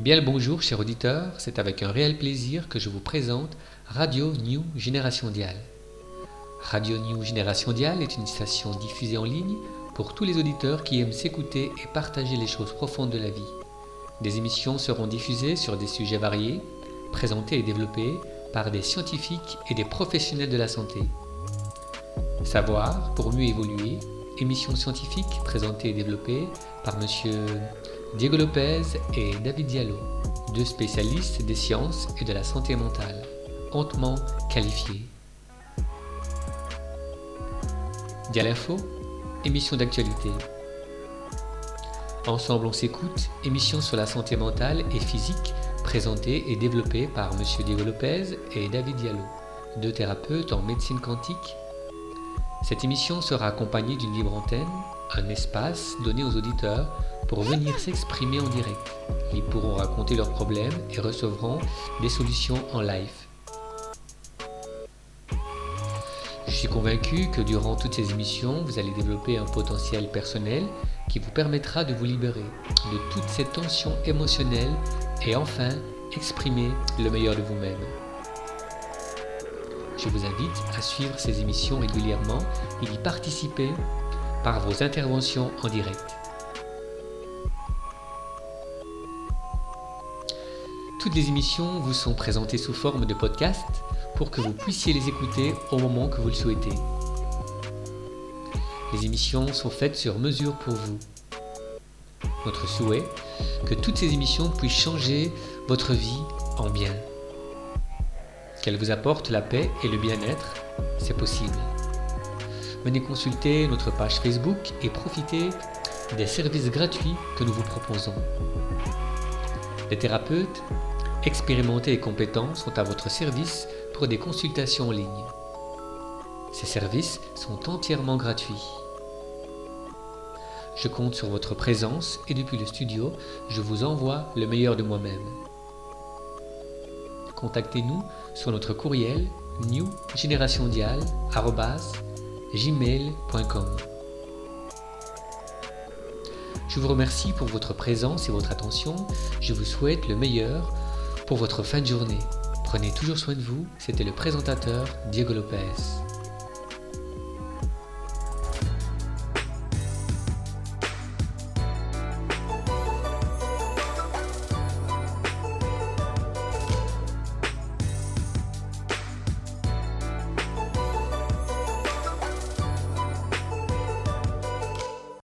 Bien le bonjour, chers auditeurs, c'est avec un réel plaisir que je vous présente Radio New Génération Dial. Radio New Génération Dial est une station diffusée en ligne pour tous les auditeurs qui aiment s'écouter et partager les choses profondes de la vie. Des émissions seront diffusées sur des sujets variés, présentés et développés par des scientifiques et des professionnels de la santé. Savoir pour mieux évoluer, émission scientifique présentée et développée par monsieur Diego Lopez et David Diallo, deux spécialistes des sciences et de la santé mentale, hautement qualifiés. Dialinfo, émission d'actualité. Ensemble on s'écoute, émission sur la santé mentale et physique présentée et développée par monsieur Diego Lopez et David Diallo, deux thérapeutes en médecine quantique. Cette émission sera accompagnée d'une libre antenne, un espace donné aux auditeurs pour venir s'exprimer en direct. Ils pourront raconter leurs problèmes et recevront des solutions en live. Je suis convaincu que durant toutes ces émissions, vous allez développer un potentiel personnel qui vous permettra de vous libérer de toutes ces tensions émotionnelles et enfin exprimer le meilleur de vous-même. Je vous invite à suivre ces émissions régulièrement et y participer par vos interventions en direct. Toutes les émissions vous sont présentées sous forme de podcast pour que vous puissiez les écouter au moment que vous le souhaitez. Les émissions sont faites sur mesure pour vous. Notre souhait, que toutes ces émissions puissent changer votre vie en bien. Qu'elles vous apportent la paix et le bien-être, c'est possible. Venez consulter notre page Facebook et profitez des services gratuits que nous vous proposons. Les thérapeutes expérimentés et compétents sont à votre service pour des consultations en ligne. Ces services sont entièrement gratuits. Je compte sur votre présence et depuis le studio, je vous envoie le meilleur de moi-même. Contactez-nous sur notre courriel newgenerationdial.gmail.com Je vous remercie pour votre présence et votre attention. Je vous souhaite le meilleur pour votre fin de journée. Prenez toujours soin de vous, c'était le présentateur Diego Lopez.